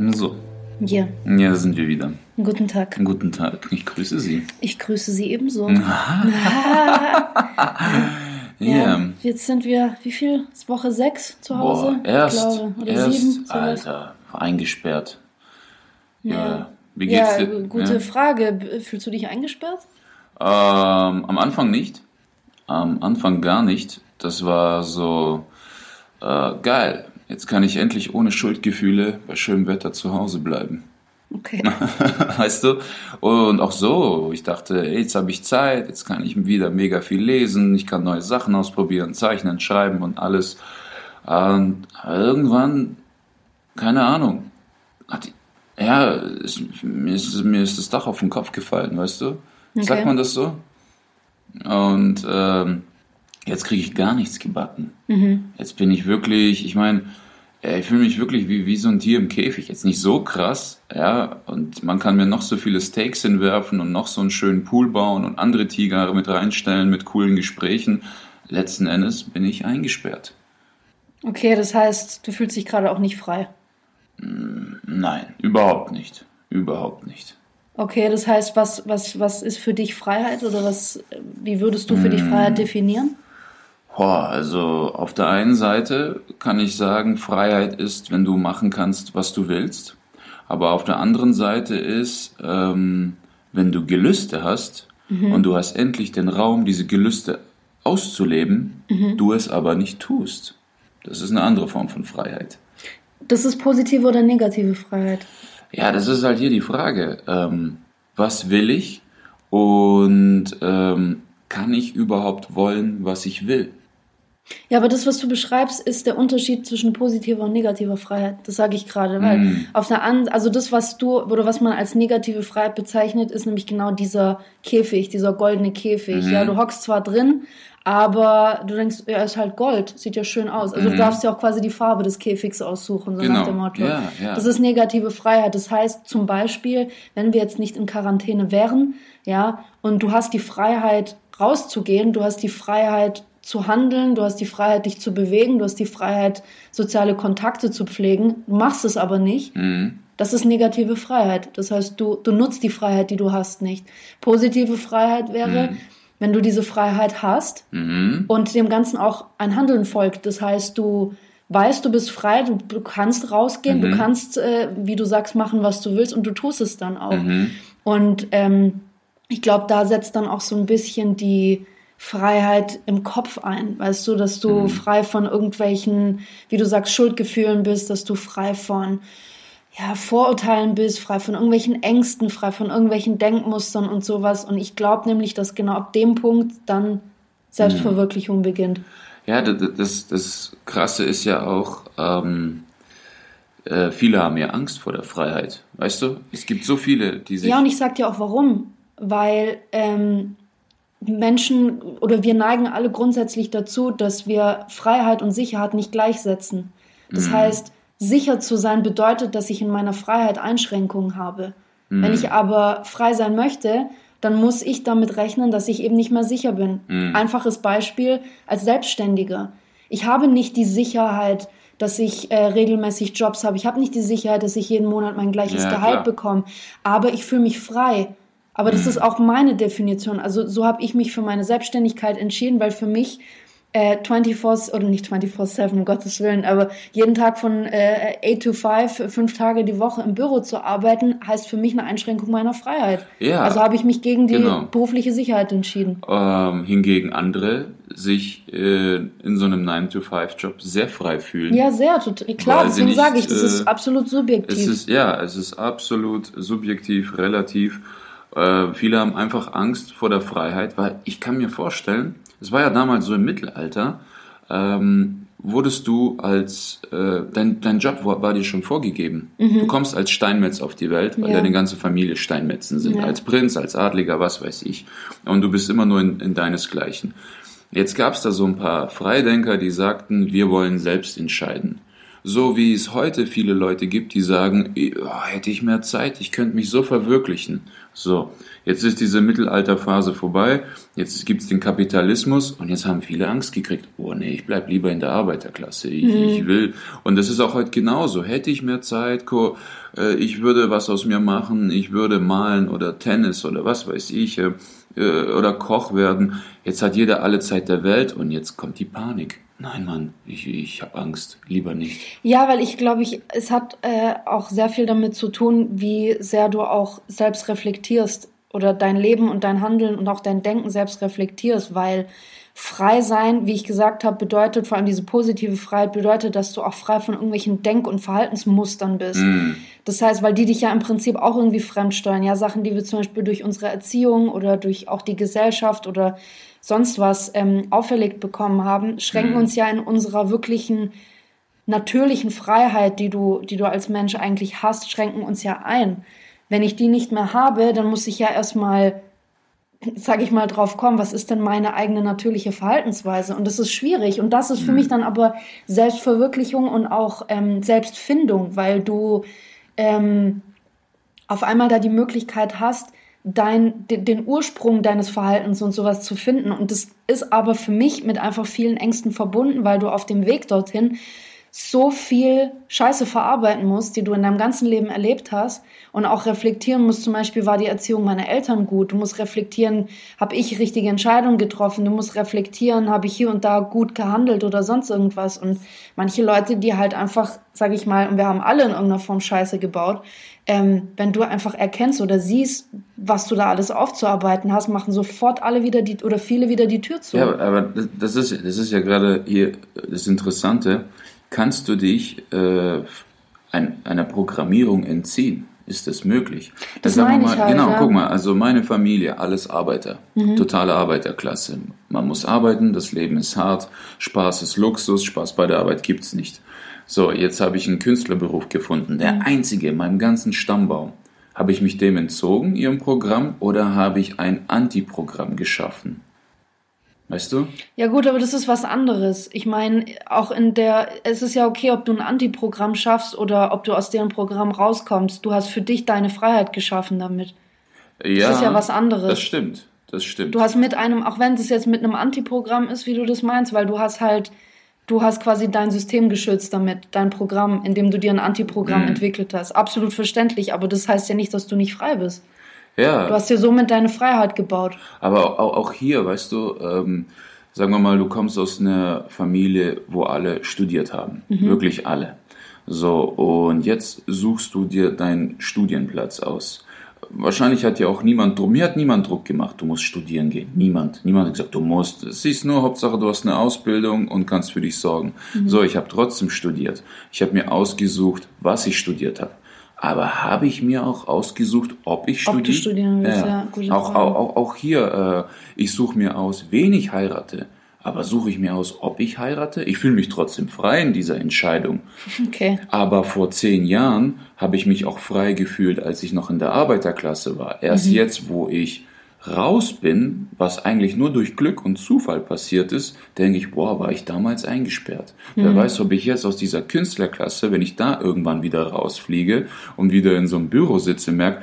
So, Ja, ja, da sind wir wieder. guten Tag. Guten Tag, ich grüße Sie. Ich grüße Sie ebenso. Ja, Jetzt sind wir, wie viel? Ist Woche sechs zu Hause? boah, erst, Ich glaube, oder erst, sieben? Alter, eingesperrt. Ja. Wie Ja, geht's dir? gute Ja. Frage. Fühlst du dich eingesperrt? Ähm, am Anfang nicht. Am Anfang gar nicht. Das war so äh, geil. Jetzt kann ich endlich ohne Schuldgefühle bei schönem Wetter zu Hause bleiben. Okay. weißt du? Und auch so, ich dachte, ey, jetzt habe ich Zeit, jetzt kann ich wieder mega viel lesen, ich kann neue Sachen ausprobieren, zeichnen, schreiben und alles. Und irgendwann, keine Ahnung, hat, ja, es, mir, ist, mir ist das Dach auf den Kopf gefallen, weißt du? Sagt man das so? Und ähm, jetzt kriege ich gar nichts gebacken. Jetzt bin ich wirklich, ich meine, ich fühle mich wirklich wie, wie so ein Tier im Käfig. Jetzt nicht so krass, ja. Und man kann mir noch so viele Steaks hinwerfen und noch so einen schönen Pool bauen und andere Tiger mit reinstellen mit coolen Gesprächen. Letzten Endes bin ich eingesperrt. Okay, das heißt, du fühlst dich gerade auch nicht frei. Nein, überhaupt nicht. Überhaupt nicht. Okay, das heißt, was, was, was ist für dich Freiheit oder was, wie würdest du für dich Freiheit definieren? Boah, also auf der einen Seite kann ich sagen, Freiheit ist, wenn du machen kannst, was du willst. Aber auf der anderen Seite ist, ähm, wenn du Gelüste hast und du hast endlich den Raum, diese Gelüste auszuleben, du es aber nicht tust. Das ist eine andere Form von Freiheit. Das ist positive oder negative Freiheit? Ja, das ist halt hier die Frage. Ähm, was will ich und ähm, kann ich überhaupt wollen, was ich will? Ja, aber das, was du beschreibst, ist der Unterschied zwischen positiver und negativer Freiheit. Das sage ich gerade, weil Mm. auf der anderen, also das, was du oder was man als negative Freiheit bezeichnet, ist nämlich genau dieser Käfig, dieser goldene Käfig. Mhm. Ja, du hockst zwar drin, aber du denkst, ja, ist halt Gold, sieht ja schön aus. Also du darfst ja auch quasi die Farbe des Käfigs aussuchen, so Mhm. Genau, nach dem Motto. ja, ja. Das ist negative Freiheit. Das heißt zum Beispiel, wenn wir jetzt nicht in Quarantäne wären, ja, und du hast die Freiheit rauszugehen, du hast die Freiheit zu handeln, du hast die Freiheit, dich zu bewegen, du hast die Freiheit, soziale Kontakte zu pflegen, machst es aber nicht. Mhm. Das ist negative Freiheit. Das heißt, du, du nutzt die Freiheit, die du hast, nicht. Positive Freiheit wäre, wenn du diese Freiheit hast Mhm. und dem Ganzen auch ein Handeln folgt. Das heißt, du weißt, du bist frei, du, du kannst rausgehen, du kannst, äh, wie du sagst, machen, was du willst und du tust es dann auch. Und ähm, ich glaube, da setzt dann auch so ein bisschen die Freiheit im Kopf ein, weißt du, dass du frei von irgendwelchen, wie du sagst, Schuldgefühlen bist, dass du frei von ja, Vorurteilen bist, frei von irgendwelchen Ängsten, frei von irgendwelchen Denkmustern und sowas. Und ich glaube nämlich, dass genau ab dem Punkt dann Selbstverwirklichung beginnt. Ja, das, das, das Krasse ist ja auch, ähm, äh, viele haben ja Angst vor der Freiheit. Weißt du? Es gibt so viele, die sich. Ja, und ich sag dir auch warum. Weil ähm, Menschen oder wir neigen alle grundsätzlich dazu, dass wir Freiheit und Sicherheit nicht gleichsetzen. Das heißt, sicher zu sein bedeutet, dass ich in meiner Freiheit Einschränkungen habe. Wenn ich aber frei sein möchte, dann muss ich damit rechnen, dass ich eben nicht mehr sicher bin. Einfaches Beispiel als Selbstständiger. Ich habe nicht die Sicherheit, dass ich äh, regelmäßig Jobs habe. Ich habe nicht die Sicherheit, dass ich jeden Monat mein gleiches Ja, Gehalt klar. bekomme. Aber ich fühle mich frei. Aber das ist auch meine Definition. Also so habe ich mich für meine Selbstständigkeit entschieden, weil für mich äh, 24 oder nicht 24/7, um Gottes Willen, aber jeden Tag von äh, 8 to 5, fünf Tage die Woche im Büro zu arbeiten, heißt für mich eine Einschränkung meiner Freiheit. Ja, also habe ich mich gegen die genau. berufliche Sicherheit entschieden. ähm, hingegen andere sich äh, in so einem 9-to-5-Job sehr frei fühlen. Ja, sehr, total. Klar, deswegen sage ich, das äh, ist absolut subjektiv. Es ist, ja, es ist absolut subjektiv, relativ. Äh, viele haben einfach Angst vor der Freiheit, weil ich kann mir vorstellen, es war ja damals so im Mittelalter, ähm, wurdest du als, äh, dein, dein Job war, war dir schon vorgegeben. Mhm. Du kommst als Steinmetz auf die Welt, weil ja. deine ganze Familie Steinmetzen sind. Ja. Als Prinz, als Adliger, was weiß ich. Und du bist immer nur in, in deinesgleichen. Jetzt gab es da so ein paar Freidenker, die sagten, wir wollen selbst entscheiden. So wie es heute viele Leute gibt, die sagen, oh, hätte ich mehr Zeit, ich könnte mich so verwirklichen. So, jetzt ist diese Mittelalterphase vorbei, jetzt gibt's den Kapitalismus und jetzt haben viele Angst gekriegt. Oh nee, ich bleib lieber in der Arbeiterklasse. Ich, mhm. ich will. Und das ist auch heute genauso. Hätte ich mehr Zeit, äh, ich würde was aus mir machen, ich würde malen oder Tennis oder was weiß ich, äh, oder Koch werden. Jetzt hat jeder alle Zeit der Welt und jetzt kommt die Panik. Nein, Mann, ich, ich habe Angst, lieber nicht. Ja, weil ich glaube, ich, es hat äh, auch sehr viel damit zu tun, wie sehr du auch selbst reflektierst oder dein Leben und dein Handeln und auch dein Denken selbst reflektierst, weil frei sein, wie ich gesagt habe, bedeutet vor allem diese positive Freiheit, bedeutet, dass du auch frei von irgendwelchen Denk- und Verhaltensmustern bist. Mm. Das heißt, weil die dich ja im Prinzip auch irgendwie fremdsteuern. Ja, Sachen, die wir zum Beispiel durch unsere Erziehung oder durch auch die Gesellschaft oder sonst was ähm, auferlegt bekommen haben, schränken mhm. uns ja in unserer wirklichen natürlichen Freiheit, die du, die du als Mensch eigentlich hast, schränken uns ja ein. Wenn ich die nicht mehr habe, dann muss ich ja erstmal, sag ich mal, drauf kommen, was ist denn meine eigene natürliche Verhaltensweise? Und das ist schwierig. Und das ist für mhm. mich dann aber Selbstverwirklichung und auch ähm, Selbstfindung, weil du ähm, auf einmal da die Möglichkeit hast, dein, den Ursprung deines Verhaltens und sowas zu finden. Und das ist aber für mich mit einfach vielen Ängsten verbunden, weil du auf dem Weg dorthin so viel Scheiße verarbeiten musst, die du in deinem ganzen Leben erlebt hast und auch reflektieren musst, zum Beispiel war die Erziehung meiner Eltern gut, du musst reflektieren, habe ich richtige Entscheidungen getroffen, du musst reflektieren, habe ich hier und da gut gehandelt oder sonst irgendwas und manche Leute, die halt einfach, sage ich mal, und wir haben alle in irgendeiner Form Scheiße gebaut, ähm, wenn du einfach erkennst oder siehst, was du da alles aufzuarbeiten hast, machen sofort alle wieder die oder viele wieder die Tür zu. Ja, aber das ist, das ist ja gerade hier das Interessante. Kannst du dich äh, ein, einer Programmierung entziehen? Ist das möglich? Das meine mal, ich halt, Genau, ja. guck mal, also meine Familie, alles Arbeiter, mhm. totale Arbeiterklasse. Man muss arbeiten, das Leben ist hart, Spaß ist Luxus, Spaß bei der Arbeit gibt's nicht. So, jetzt habe ich einen Künstlerberuf gefunden, der mhm. einzige in meinem ganzen Stammbaum. Habe ich mich dem entzogen, ihrem Programm, oder habe ich ein Antiprogramm geschaffen? Weißt du? Ja gut, aber das ist was anderes. Ich meine, auch in der, es ist ja okay, ob du ein Antiprogramm schaffst oder ob du aus deren Programm rauskommst. Du hast für dich deine Freiheit geschaffen damit. Ja. Das ist ja was anderes. Das stimmt. Das stimmt. Du hast mit einem, auch wenn es jetzt mit einem Antiprogramm ist, wie du das meinst, weil du hast halt du hast quasi dein System geschützt damit, dein Programm, indem du dir ein Antiprogramm mhm. entwickelt hast. Absolut verständlich, aber das heißt ja nicht, dass du nicht frei bist. Ja. Du hast dir somit deine Freiheit gebaut. Aber auch, auch hier, weißt du, ähm, sagen wir mal, du kommst aus einer Familie, wo alle studiert haben. Mhm. Wirklich alle. So, und jetzt suchst du dir deinen Studienplatz aus wahrscheinlich hat ja auch niemand Druck, mir hat niemand Druck gemacht, du musst studieren gehen. Niemand. Niemand hat gesagt, du musst. Es ist nur Hauptsache, du hast eine Ausbildung und kannst für dich sorgen. Mhm. So, ich habe trotzdem studiert. Ich habe mir ausgesucht, was ich studiert habe. Aber habe ich mir auch ausgesucht, ob ich studiere? Ob studieren willst, ja. ja auch, auch, auch, hier, äh, ich suche mir aus, wen ich heirate. Aber suche ich mir aus, ob ich heirate? Ich fühle mich trotzdem frei in dieser Entscheidung. Okay. Aber vor zehn Jahren habe ich mich auch frei gefühlt, als ich noch in der Arbeiterklasse war. Erst mhm. jetzt, wo ich raus bin, was eigentlich nur durch Glück und Zufall passiert ist, denke ich, boah, war ich damals eingesperrt. Mhm. Wer weiß, ob ich jetzt aus dieser Künstlerklasse, wenn ich da irgendwann wieder rausfliege und wieder in so einem Büro sitze, merke,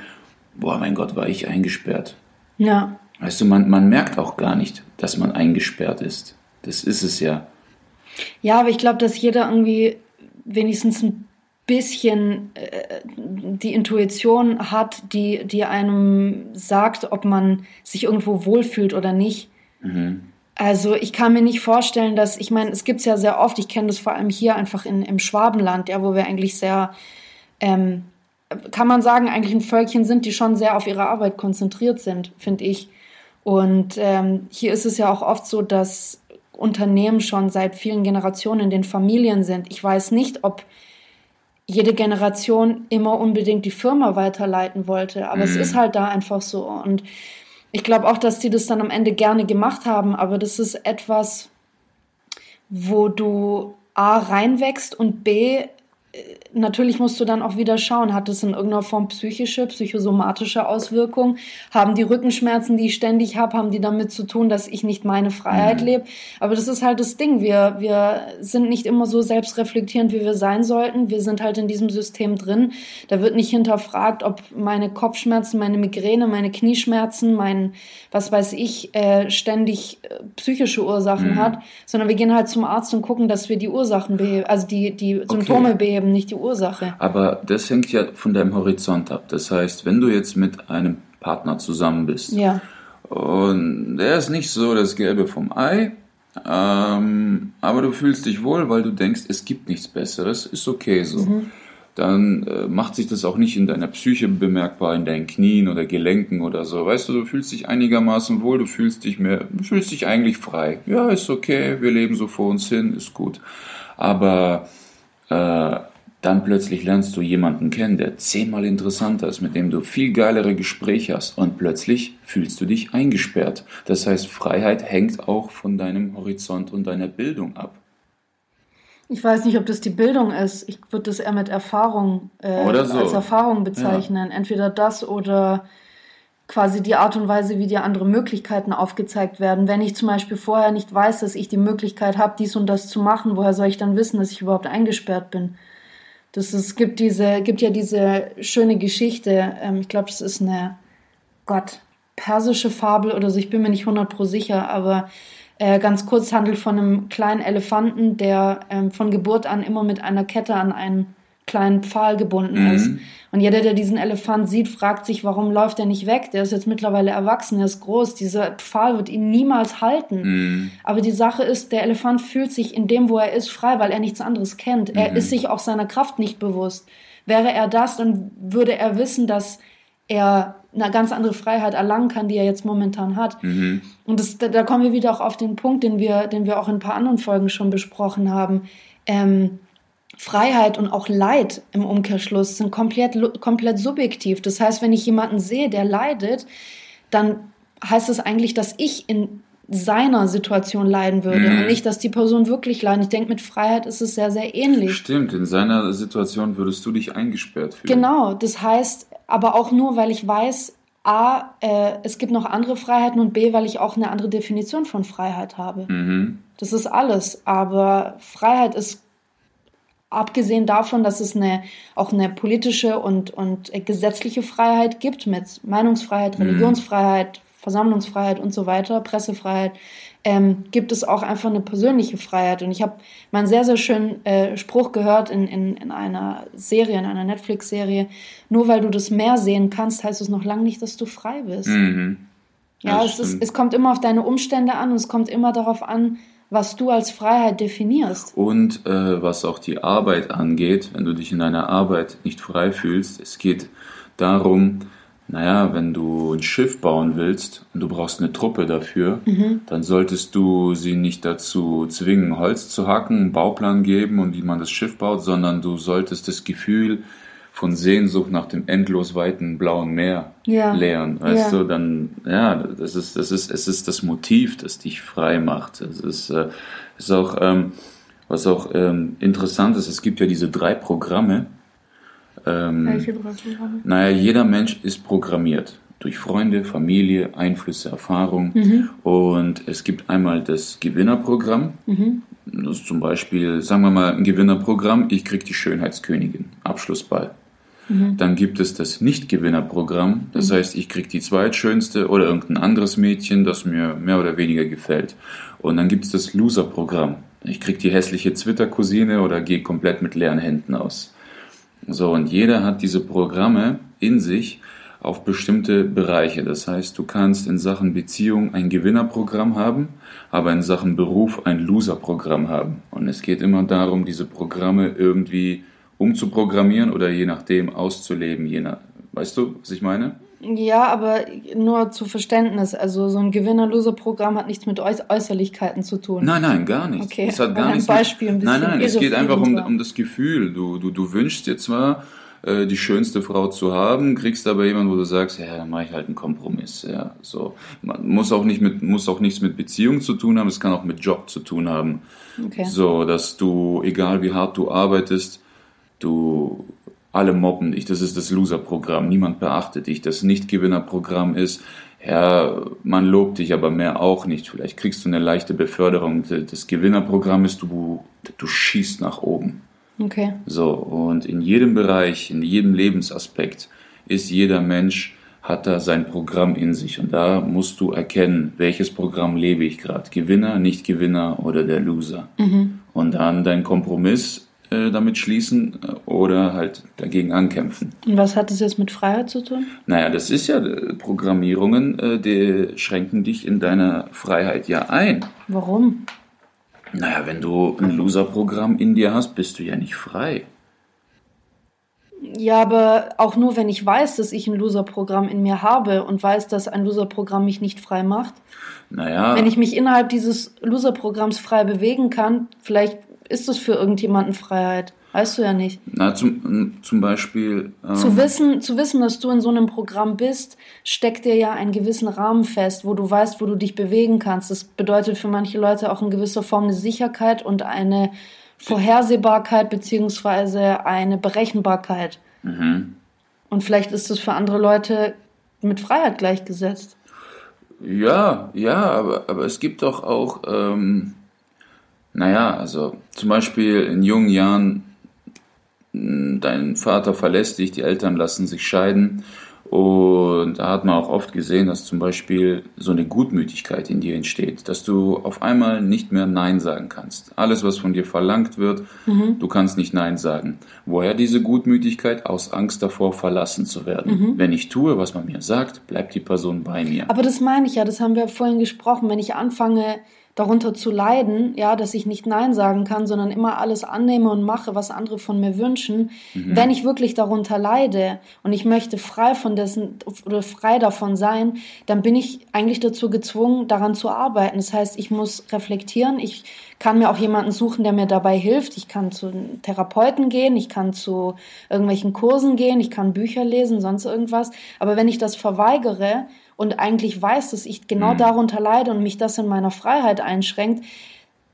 boah, mein Gott, war ich eingesperrt. Ja. Weißt du, man, man merkt auch gar nicht, dass man eingesperrt ist. Das ist es ja. Ja, aber ich glaube, dass jeder irgendwie wenigstens ein bisschen äh, die Intuition hat, die, die einem sagt, ob man sich irgendwo wohlfühlt oder nicht. Mhm. Also ich kann mir nicht vorstellen, dass, ich meine, es gibt es ja sehr oft, ich kenne das vor allem hier einfach in, im Schwabenland, ja, wo wir eigentlich sehr, ähm, kann man sagen, eigentlich ein Völkchen sind, die schon sehr auf ihre Arbeit konzentriert sind, finde ich. Und ähm, hier ist es ja auch oft so, dass Unternehmen schon seit vielen Generationen in den Familien sind. Ich weiß nicht, ob jede Generation immer unbedingt die Firma weiterleiten wollte. Aber mm. es mhm. ist halt da einfach so. Und ich glaube auch, dass die das dann am Ende gerne gemacht haben, aber das ist etwas, wo du A reinwächst und B natürlich musst du dann auch wieder schauen, hat es in irgendeiner Form psychische, psychosomatische Auswirkungen? Haben die Rückenschmerzen, die ich ständig habe, haben die damit zu tun, dass ich nicht meine Freiheit mhm. lebe? Aber das ist halt das Ding. Wir, wir sind nicht immer so selbstreflektierend, wie wir sein sollten. Wir sind halt in diesem System drin. Da wird nicht hinterfragt, ob meine Kopfschmerzen, meine Migräne, meine Knieschmerzen, mein, was weiß ich, äh, ständig äh, psychische Ursachen mhm. hat, sondern wir gehen halt zum Arzt und gucken, dass wir die Ursachen beheben, also die, die Symptome okay. beheben, nicht die Ursache. Aber das hängt ja von deinem Horizont ab. Das heißt, wenn du jetzt mit einem Partner zusammen bist ja. und der ist nicht so das Gelbe vom Ei, ähm, aber du fühlst dich wohl, weil du denkst, es gibt nichts Besseres, ist okay so. Mhm dann äh, macht sich das auch nicht in deiner Psyche bemerkbar, in deinen Knien oder Gelenken oder so. Weißt du, du fühlst dich einigermaßen wohl, du fühlst dich mehr, du fühlst dich eigentlich frei. Ja, ist okay, wir leben so vor uns hin, ist gut. Aber äh, dann plötzlich lernst du jemanden kennen, der zehnmal interessanter ist, mit dem du viel geilere Gespräche hast und plötzlich fühlst du dich eingesperrt. Das heißt, Freiheit hängt auch von deinem Horizont und deiner Bildung ab. Ich weiß nicht, ob das die Bildung ist. Ich würde das eher mit Erfahrung äh, so. als Erfahrung bezeichnen. Ja. Entweder das oder quasi die Art und Weise, wie dir andere Möglichkeiten aufgezeigt werden. Wenn ich zum Beispiel vorher nicht weiß, dass ich die Möglichkeit habe, dies und das zu machen, woher soll ich dann wissen, dass ich überhaupt eingesperrt bin? Das ist, gibt diese, gibt ja diese schöne Geschichte. Ähm, ich glaube, das ist eine, Gott, persische Fabel oder so. Ich bin mir nicht hundert pro sicher, aber äh, ganz kurz handelt von einem kleinen Elefanten, der ähm, von Geburt an immer mit einer Kette an einen kleinen Pfahl gebunden mhm. ist. Und jeder, der diesen Elefant sieht, fragt sich, warum läuft er nicht weg? Der ist jetzt mittlerweile erwachsen, er ist groß. Dieser Pfahl wird ihn niemals halten. Mhm. Aber die Sache ist, der Elefant fühlt sich in dem, wo er ist, frei, weil er nichts anderes kennt. Mhm. Er ist sich auch seiner Kraft nicht bewusst. Wäre er das, dann würde er wissen, dass er eine ganz andere Freiheit erlangen kann, die er jetzt momentan hat. Mhm. Und das, da, da, kommen wir wieder auch auf den Punkt, den wir, den wir auch in ein paar anderen Folgen schon besprochen haben. Ähm, Freiheit und auch Leid im Umkehrschluss sind komplett, komplett subjektiv. Das heißt, wenn ich jemanden sehe, der leidet, dann heißt es das eigentlich, dass ich in seiner Situation leiden würde mhm. und nicht, dass die Person wirklich leidet. Ich denke, mit Freiheit ist es sehr, sehr ähnlich. Stimmt, in seiner Situation würdest du dich eingesperrt fühlen. Genau, das heißt, aber auch nur, weil ich weiß, A, äh, es gibt noch andere Freiheiten und B, weil ich auch eine andere Definition von Freiheit habe. Mhm. Das ist alles. Aber Freiheit ist abgesehen davon, dass es eine, auch eine politische und, und gesetzliche Freiheit gibt mit Meinungsfreiheit, mhm. Religionsfreiheit, Versammlungsfreiheit und so weiter, Pressefreiheit, ähm, gibt es auch einfach eine persönliche Freiheit. Und ich habe mal einen sehr, sehr schönen äh, Spruch gehört in, in, in einer Serie, in einer Netflix-Serie. Nur weil du das Meer sehen kannst, heißt es noch lange nicht, dass du frei bist. Mhm. Ja, es, ist, es kommt immer auf deine Umstände an und es kommt immer darauf an, was du als Freiheit definierst. Und äh, was auch die Arbeit angeht, wenn du dich in deiner Arbeit nicht frei fühlst, es geht darum, naja, wenn du ein Schiff bauen willst und du brauchst eine Truppe dafür, mhm. dann solltest du sie nicht dazu zwingen, Holz zu hacken, einen Bauplan geben und wie man das Schiff baut, sondern du solltest das Gefühl von Sehnsucht nach dem endlos weiten blauen Meer ja. lehren. Weißt ja. du, dann, ja, das ist, das ist, es ist das Motiv, das dich frei macht. Es ist, äh, ist auch, ähm, was auch ähm, interessant ist, es gibt ja diese drei Programme, ähm, Welche Programme? Naja, jeder Mensch ist programmiert durch Freunde, Familie, Einflüsse, Erfahrung. Mhm. Und es gibt einmal das Gewinnerprogramm. Mhm. Das ist zum Beispiel, sagen wir mal, ein Gewinnerprogramm, ich kriege die Schönheitskönigin, Abschlussball. Mhm. Dann gibt es das Nicht-Gewinnerprogramm, das mhm. heißt, ich kriege die zweitschönste oder irgendein anderes Mädchen, das mir mehr oder weniger gefällt. Und dann gibt es das Loser-Programm. Ich kriege die hässliche Twitter-Cousine oder gehe komplett mit leeren Händen aus. So, und jeder hat diese Programme in sich auf bestimmte Bereiche. Das heißt, du kannst in Sachen Beziehung ein Gewinnerprogramm haben, aber in Sachen Beruf ein Loserprogramm haben. Und es geht immer darum, diese Programme irgendwie umzuprogrammieren oder je nachdem auszuleben, je nach, weißt du, was ich meine? Ja, aber nur zu Verständnis. Also so ein Gewinner-Loser-Programm hat nichts mit Äußerlichkeiten zu tun. Nein, nein, gar nichts. Okay, es hat gar nichts. Beispiel ein mit, nein, bisschen nein, es geht einfach um, um das Gefühl. Du, du, du wünschst dir zwar äh, die schönste Frau zu haben, kriegst aber jemanden, wo du sagst, ja, dann mache ich halt einen Kompromiss. Ja, so. Man muss auch nicht mit, muss auch nichts mit Beziehung zu tun haben, es kann auch mit Job zu tun haben. Okay. So, dass du, egal wie hart du arbeitest, du alle mobben dich. Das ist das Loser-Programm. Niemand beachtet dich. Das Nicht-Gewinner-Programm ist, ja, man lobt dich, aber mehr auch nicht. Vielleicht kriegst du eine leichte Beförderung. Das Gewinnerprogramm ist, du, du schießt nach oben. Okay. So, und in jedem Bereich, in jedem Lebensaspekt ist jeder Mensch, hat da sein Programm in sich. Und da musst du erkennen, welches Programm lebe ich gerade. Gewinner, Nicht-Gewinner oder der Loser. Und dann deinen Kompromiss äh, damit schließen äh, oder halt dagegen ankämpfen. Und was hat das jetzt mit Freiheit zu tun? Naja, das ist ja äh, Programmierungen, äh, die schränken dich in deiner Freiheit ja ein. Warum? Naja, wenn du ein Loser-Programm in dir hast, bist du ja nicht frei. Ja, aber auch nur, wenn ich weiß, dass ich ein Loser-Programm in mir habe und weiß, dass ein Loser-Programm mich nicht frei macht. Naja, Wenn ich mich innerhalb dieses Loser-Programms frei bewegen kann, vielleicht ist das für irgendjemanden Freiheit. Weißt du ja nicht. na, zum, zum Beispiel. Ähm, Zu wissen, zu wissen, dass du in so einem Programm bist, steckt dir ja einen gewissen Rahmen fest, wo du weißt, wo du dich bewegen kannst. Das bedeutet für manche Leute auch in gewisser Form eine Sicherheit und eine Vorhersehbarkeit beziehungsweise eine Berechenbarkeit. Mhm. Und vielleicht ist das für andere Leute mit Freiheit gleichgesetzt. Ja, ja, aber, aber es gibt doch auch, ähm, naja, also zum Beispiel in jungen Jahren, dein Vater verlässt dich, die Eltern lassen sich scheiden und da hat man auch oft gesehen, dass zum Beispiel so eine Gutmütigkeit in dir entsteht, dass du auf einmal nicht mehr Nein sagen kannst. Alles, was von dir verlangt wird, du kannst nicht Nein sagen. Woher diese Gutmütigkeit? Aus Angst davor, verlassen zu werden. Wenn ich tue, was man mir sagt, bleibt die Person bei mir. Aber das meine ich ja, das haben wir vorhin gesprochen. Wenn ich anfange, darunter zu leiden, ja, dass ich nicht Nein sagen kann, sondern immer alles annehme und mache, was andere von mir wünschen, wenn ich wirklich darunter leide und ich möchte frei von dessen oder frei davon sein, dann bin ich eigentlich dazu gezwungen, daran zu arbeiten. Das heißt, ich muss reflektieren, ich kann mir auch jemanden suchen, der mir dabei hilft. Ich kann zu Therapeuten gehen, ich kann zu irgendwelchen Kursen gehen, ich kann Bücher lesen, sonst irgendwas. Aber wenn ich das verweigere und eigentlich weiß, dass ich genau darunter leide und mich das in meiner Freiheit einschränkt,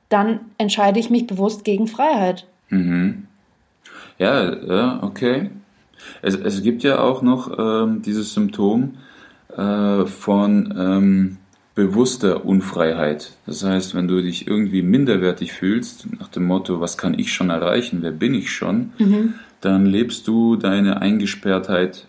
dann entscheide ich mich bewusst gegen Freiheit. Ja, ja, okay. Es, es gibt ja auch noch ähm, dieses Symptom äh, von ähm, bewusster Unfreiheit. Das heißt, wenn du dich irgendwie minderwertig fühlst, nach dem Motto, was kann ich schon erreichen, wer bin ich schon, dann lebst du deine Eingesperrtheit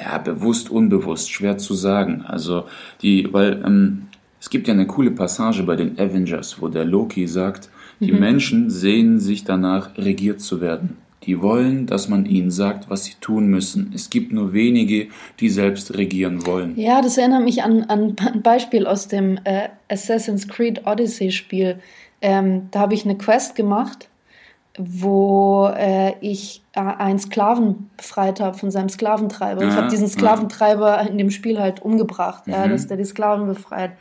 ja, bewusst, unbewusst, schwer zu sagen. Also die, weil ähm, es gibt ja eine coole Passage bei den Avengers, wo der Loki sagt, die Menschen sehnen sich danach, regiert zu werden. Die wollen, dass man ihnen sagt, was sie tun müssen. Es gibt nur wenige, die selbst regieren wollen. Ja, das erinnert mich an, an ein Beispiel aus dem äh, Assassin's Creed Odyssey Spiel. Ähm, da habe ich eine Quest gemacht, wo äh, ich äh, einen Sklaven befreit habe von seinem Sklaventreiber. ich Ja, habe diesen ja. Sklaventreiber in dem Spiel halt umgebracht, ja, dass der die Sklaven befreit.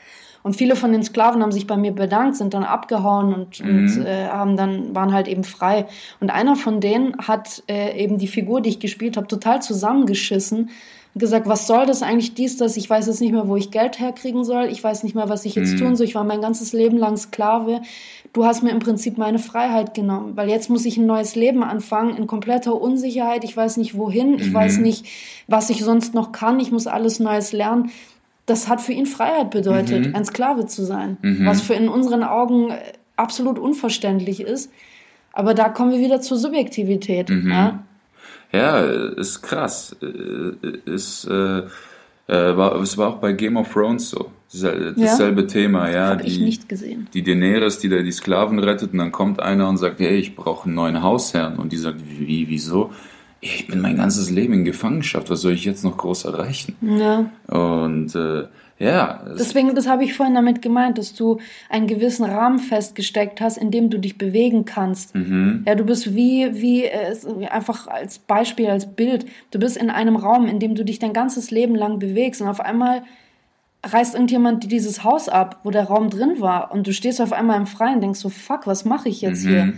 Und viele von den Sklaven haben sich bei mir bedankt, sind dann abgehauen und, und äh, haben dann waren halt eben frei. Und einer von denen hat äh, eben die Figur, die ich gespielt habe, total zusammengeschissen und gesagt, was soll das eigentlich dies, das? Ich weiß jetzt nicht mehr, wo ich Geld herkriegen soll. Ich weiß nicht mehr, was ich jetzt tun soll. Ich war mein ganzes Leben lang Sklave. Du hast mir im Prinzip meine Freiheit genommen, weil jetzt muss ich ein neues Leben anfangen in kompletter Unsicherheit. Ich weiß nicht wohin. Ich weiß nicht, was ich sonst noch kann. Ich muss alles Neues lernen. Das hat für ihn Freiheit bedeutet, ein Sklave zu sein, was für in unseren Augen äh, absolut unverständlich ist. Aber da kommen wir wieder zur Subjektivität. Ja? Ja, ist krass. Äh, Ist, äh, äh, war, es war auch bei Game of Thrones so. Sel- Dasselbe Thema, ja. Habe ich die- nicht gesehen. die Daenerys, die da die Sklaven rettet, und dann kommt einer und sagt, hey, ich brauche einen neuen Hausherrn. Und die sagt, wie, wieso? Ich bin mein ganzes Leben in Gefangenschaft, was soll ich jetzt noch groß erreichen? Ja. Und äh, Ja. Deswegen, das habe ich vorhin damit gemeint, dass du einen gewissen Rahmen festgesteckt hast, in dem du dich bewegen kannst. Mhm. Ja, du bist wie, wie, äh, einfach als Beispiel, als Bild. Du bist in einem Raum, in dem du dich dein ganzes Leben lang bewegst und auf einmal reißt irgendjemand dieses Haus ab, wo der Raum drin war und du stehst auf einmal im Freien und denkst so, fuck, was mache ich jetzt Mhm. hier?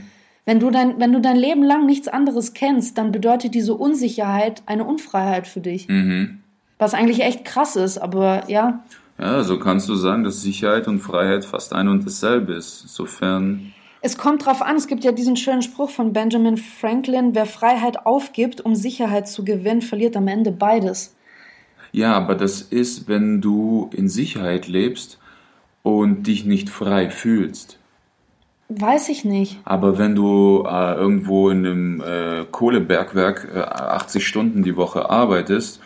Wenn du, dein, wenn du dein Leben lang nichts anderes kennst, dann bedeutet diese Unsicherheit eine Unfreiheit für dich. Mhm. Was eigentlich echt krass ist, aber ja, Ja, so kannst du sagen, dass Sicherheit und Freiheit fast ein und dasselbe ist. Insofern, es kommt drauf an. Es gibt ja diesen schönen Spruch von Benjamin Franklin, wer Freiheit aufgibt, um Sicherheit zu gewinnen, verliert am Ende beides. Ja, aber das ist, wenn du in Sicherheit lebst und dich nicht frei fühlst. Weiß ich nicht. Aber wenn du äh, irgendwo in einem äh, Kohlebergwerk äh, 80 Stunden die Woche arbeitest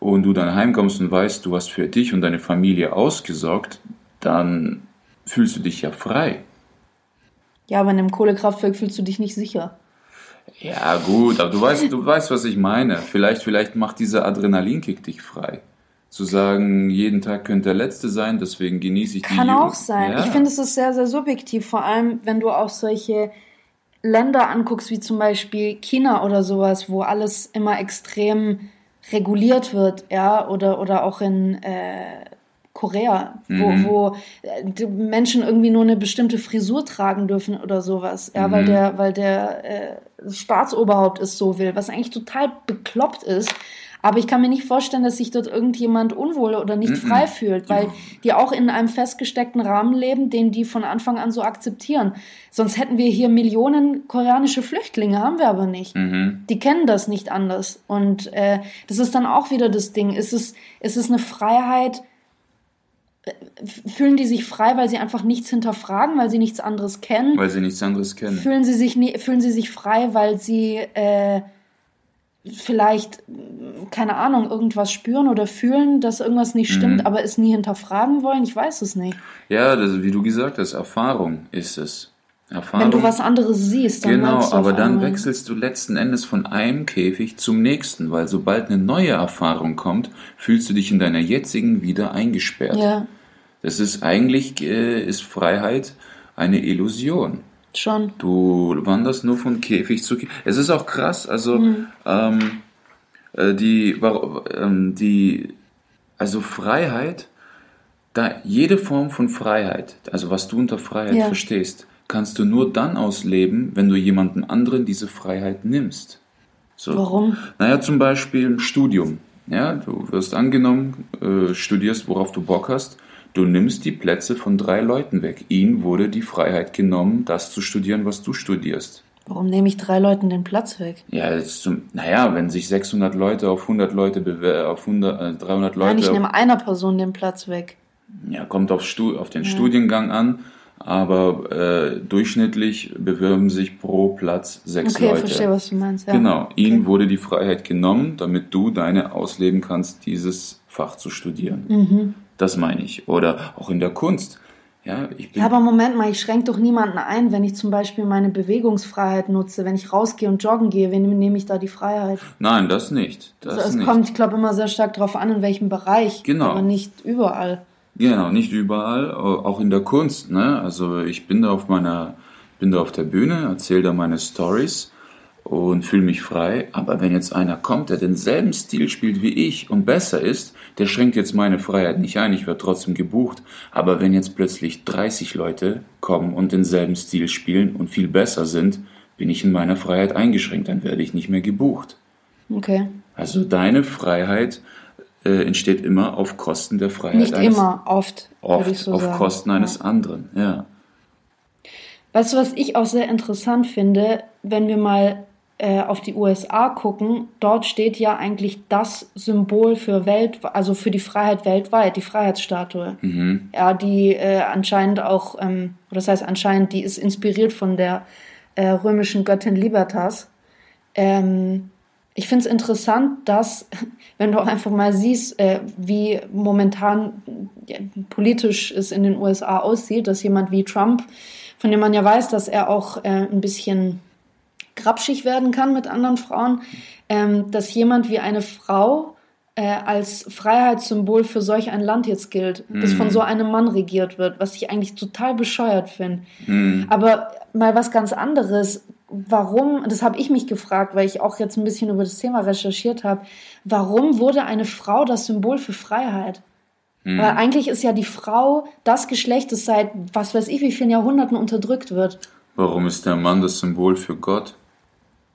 und du dann heimkommst und weißt, du hast für dich und deine Familie ausgesorgt, dann fühlst du dich ja frei. Ja, aber in einem Kohlekraftwerk fühlst du dich nicht sicher. Ja, gut, aber du weißt, du weißt, was ich meine. Vielleicht, vielleicht macht dieser Adrenalinkick dich frei. Zu sagen, jeden Tag könnte der letzte sein, deswegen genieße ich die Kann auch sein. Ja. Ich finde, es ist sehr, sehr subjektiv, vor allem wenn du auch solche Länder anguckst, wie zum Beispiel China oder sowas, wo alles immer extrem reguliert wird, ja, oder, oder auch in äh, Korea, wo, Mhm. wo äh, die Menschen irgendwie nur eine bestimmte Frisur tragen dürfen oder sowas, ja, Mhm. weil der, weil der äh, Staatsoberhaupt es so will, was eigentlich total bekloppt ist. Aber ich kann mir nicht vorstellen, dass sich dort irgendjemand unwohl oder nicht Mhm. frei fühlt, weil die auch in einem festgesteckten Rahmen leben, den die von Anfang an so akzeptieren. Sonst hätten wir hier Millionen koreanische Flüchtlinge, haben wir aber nicht. Mhm. Die kennen das nicht anders. Und äh, das ist dann auch wieder das Ding. Ist es, ist es eine Freiheit? Fühlen die sich frei, weil sie einfach nichts hinterfragen, weil sie nichts anderes kennen? Weil sie nichts anderes kennen. Fühlen sie sich, fühlen sie sich frei, weil sie äh, vielleicht, keine Ahnung, irgendwas spüren oder fühlen, dass irgendwas nicht stimmt, Mhm. aber es nie hinterfragen wollen? Ich weiß es nicht. Ja, das, wie du gesagt hast, Erfahrung ist es. Erfahrung. Wenn du was anderes siehst, dann Genau, aber dann einmal- wechselst du letzten Endes von einem Käfig zum nächsten, weil sobald eine neue Erfahrung kommt, fühlst du dich in deiner jetzigen wieder eingesperrt. Ja, Das ist eigentlich, äh, ist Freiheit eine Illusion. schon. Du wanderst nur von Käfig zu Käfig. Es ist auch krass, also Mhm. ähm, äh, die, ähm, die, also Freiheit, da jede Form von Freiheit, also was du unter Freiheit Ja. verstehst, kannst du nur dann ausleben, wenn du jemandem anderen diese Freiheit nimmst. So. Warum? Naja, zum Beispiel im Studium. Ja, du wirst angenommen, äh, studierst, worauf du Bock hast. Du nimmst die Plätze von drei Leuten weg. Ihnen wurde die Freiheit genommen, das zu studieren, was du studierst. Warum nehme ich drei Leuten den Platz weg? Ja, zum, naja, wenn sich 600 Leute auf 100 Leute bewer auf 100, äh, 300 Leute, Nein, ich nehme einer Person den Platz weg. ja, kommt auf, Stu auf den Studiengang an, aber äh, durchschnittlich bewerben sich pro Platz sechs Okay, Leute. verstehe, was du meinst. Ja. Genau, ihnen Okay. wurde die Freiheit genommen, damit du deine ausleben kannst, dieses Fach zu studieren. Mhm. Das meine ich. Oder auch in der Kunst. Ja, Ja, aber Moment mal, ich schränke doch niemanden ein, wenn ich zum Beispiel meine Bewegungsfreiheit nutze, wenn ich rausgehe und joggen gehe, wen nehme ich da die Freiheit? nein, das nicht. Das Also es nicht. kommt, ich glaube, immer sehr stark darauf an, in welchem Bereich, Genau. aber nicht überall. Genau, nicht überall, auch in der Kunst. Ne? Also ich bin da auf meiner, bin da auf der Bühne, erzähle da meine Stories und fühle mich frei. Aber wenn jetzt einer kommt, der denselben Stil spielt wie ich und besser ist, der schränkt jetzt meine Freiheit nicht ein. Ich werde trotzdem gebucht. Aber wenn jetzt plötzlich 30 Leute kommen und denselben Stil spielen und viel besser sind, bin ich in meiner Freiheit eingeschränkt. Dann werde ich nicht mehr gebucht. Okay. Also deine Freiheit äh, entsteht immer auf Kosten der Freiheit Nicht eines immer, oft, Oft so auf sagen. Kosten eines anderen, ja. Weißt du, was ich auch sehr interessant finde, wenn wir mal äh, auf die USA gucken, dort steht ja eigentlich das Symbol für Welt, also für die Freiheit weltweit, die Freiheitsstatue. Mhm. Ja, die äh, anscheinend auch, ähm, das heißt anscheinend, die ist inspiriert von der äh, römischen Göttin Libertas. Ähm, ich finde es interessant, dass, wenn du auch einfach mal siehst, äh, wie momentan ja, politisch es in den USA aussieht, dass jemand wie Trump, von dem man ja weiß, dass er auch äh, ein bisschen grapschig werden kann mit anderen Frauen, ähm, dass jemand wie eine Frau äh, als Freiheitssymbol für solch ein Land jetzt gilt, das von so einem Mann regiert wird, was ich eigentlich total bescheuert finde. Aber mal was ganz anderes. Warum, das habe ich mich gefragt, weil ich auch jetzt ein bisschen über das Thema recherchiert habe, warum wurde eine Frau das Symbol für Freiheit? Weil eigentlich ist ja die Frau das Geschlecht, das seit was weiß ich wie vielen Jahrhunderten unterdrückt wird. Warum ist der Mann das Symbol für Gott?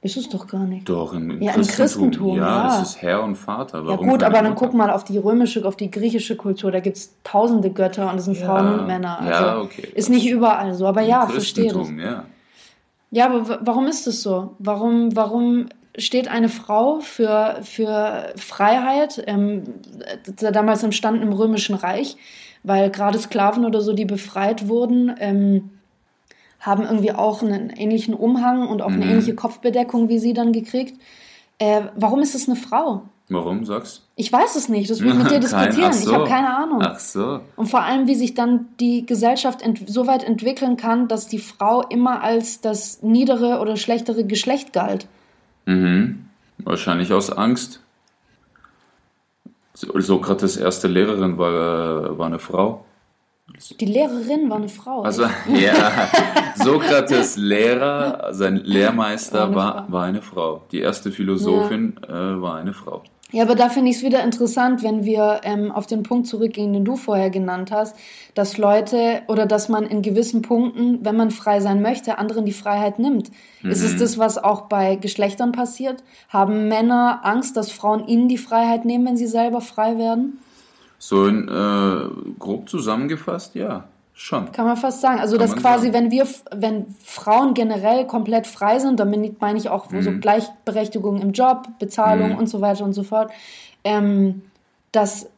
Ist es doch gar nicht. Doch, im, im Ja, im Christentum. Christentum, ja, ja. das ist Herr und Vater. Ja Warum gut, keine aber dann Mutter? guck mal auf die römische, auf die griechische Kultur. Da gibt es tausende Götter und es sind Frauen und Männer. Also ja, okay. Ist nicht überall so, aber Im ja, verstehe. Christentum, ja. Ja, aber warum ist es so? Warum, warum steht eine Frau für, für Freiheit, ähm, d- damals entstanden im Römischen Reich, weil gerade Sklaven oder so, die befreit wurden, ähm, haben irgendwie auch einen ähnlichen Umhang und auch eine Mhm. ähnliche Kopfbedeckung wie sie dann gekriegt. Äh, warum ist es eine Frau? Warum sagst Ich weiß es nicht, das will ich mit dir Kein- diskutieren. ach so. Ich habe keine Ahnung. Ach so. Und vor allem, wie sich dann die Gesellschaft so weit entwickeln kann, dass die Frau immer als das niedere oder schlechtere Geschlecht galt. Mhm. Wahrscheinlich aus Angst. So- Sokrates erste Lehrerin war, äh, war eine Frau. Die Lehrerin war eine Frau. Also, ja, Sokrates Lehrer, sein Lehrmeister War eine war, Frau. war eine Frau. Die erste Philosophin äh, war eine Frau. Ja, aber da finde ich es wieder interessant, wenn wir ähm, auf den Punkt zurückgehen, den du vorher genannt hast, dass Leute oder dass man in gewissen Punkten, wenn man frei sein möchte, anderen die Freiheit nimmt. Ist es das, was auch bei Geschlechtern passiert? Haben Männer Angst, dass Frauen ihnen die Freiheit nehmen, wenn sie selber frei werden? So in, äh, grob zusammengefasst, ja, schon. Kann man fast sagen. Also, Kann dass quasi, sagen. wenn wir, wenn Frauen generell komplett frei sind, damit meine ich auch Mhm. so Gleichberechtigung im Job, Bezahlung und so weiter und so fort, ähm, dass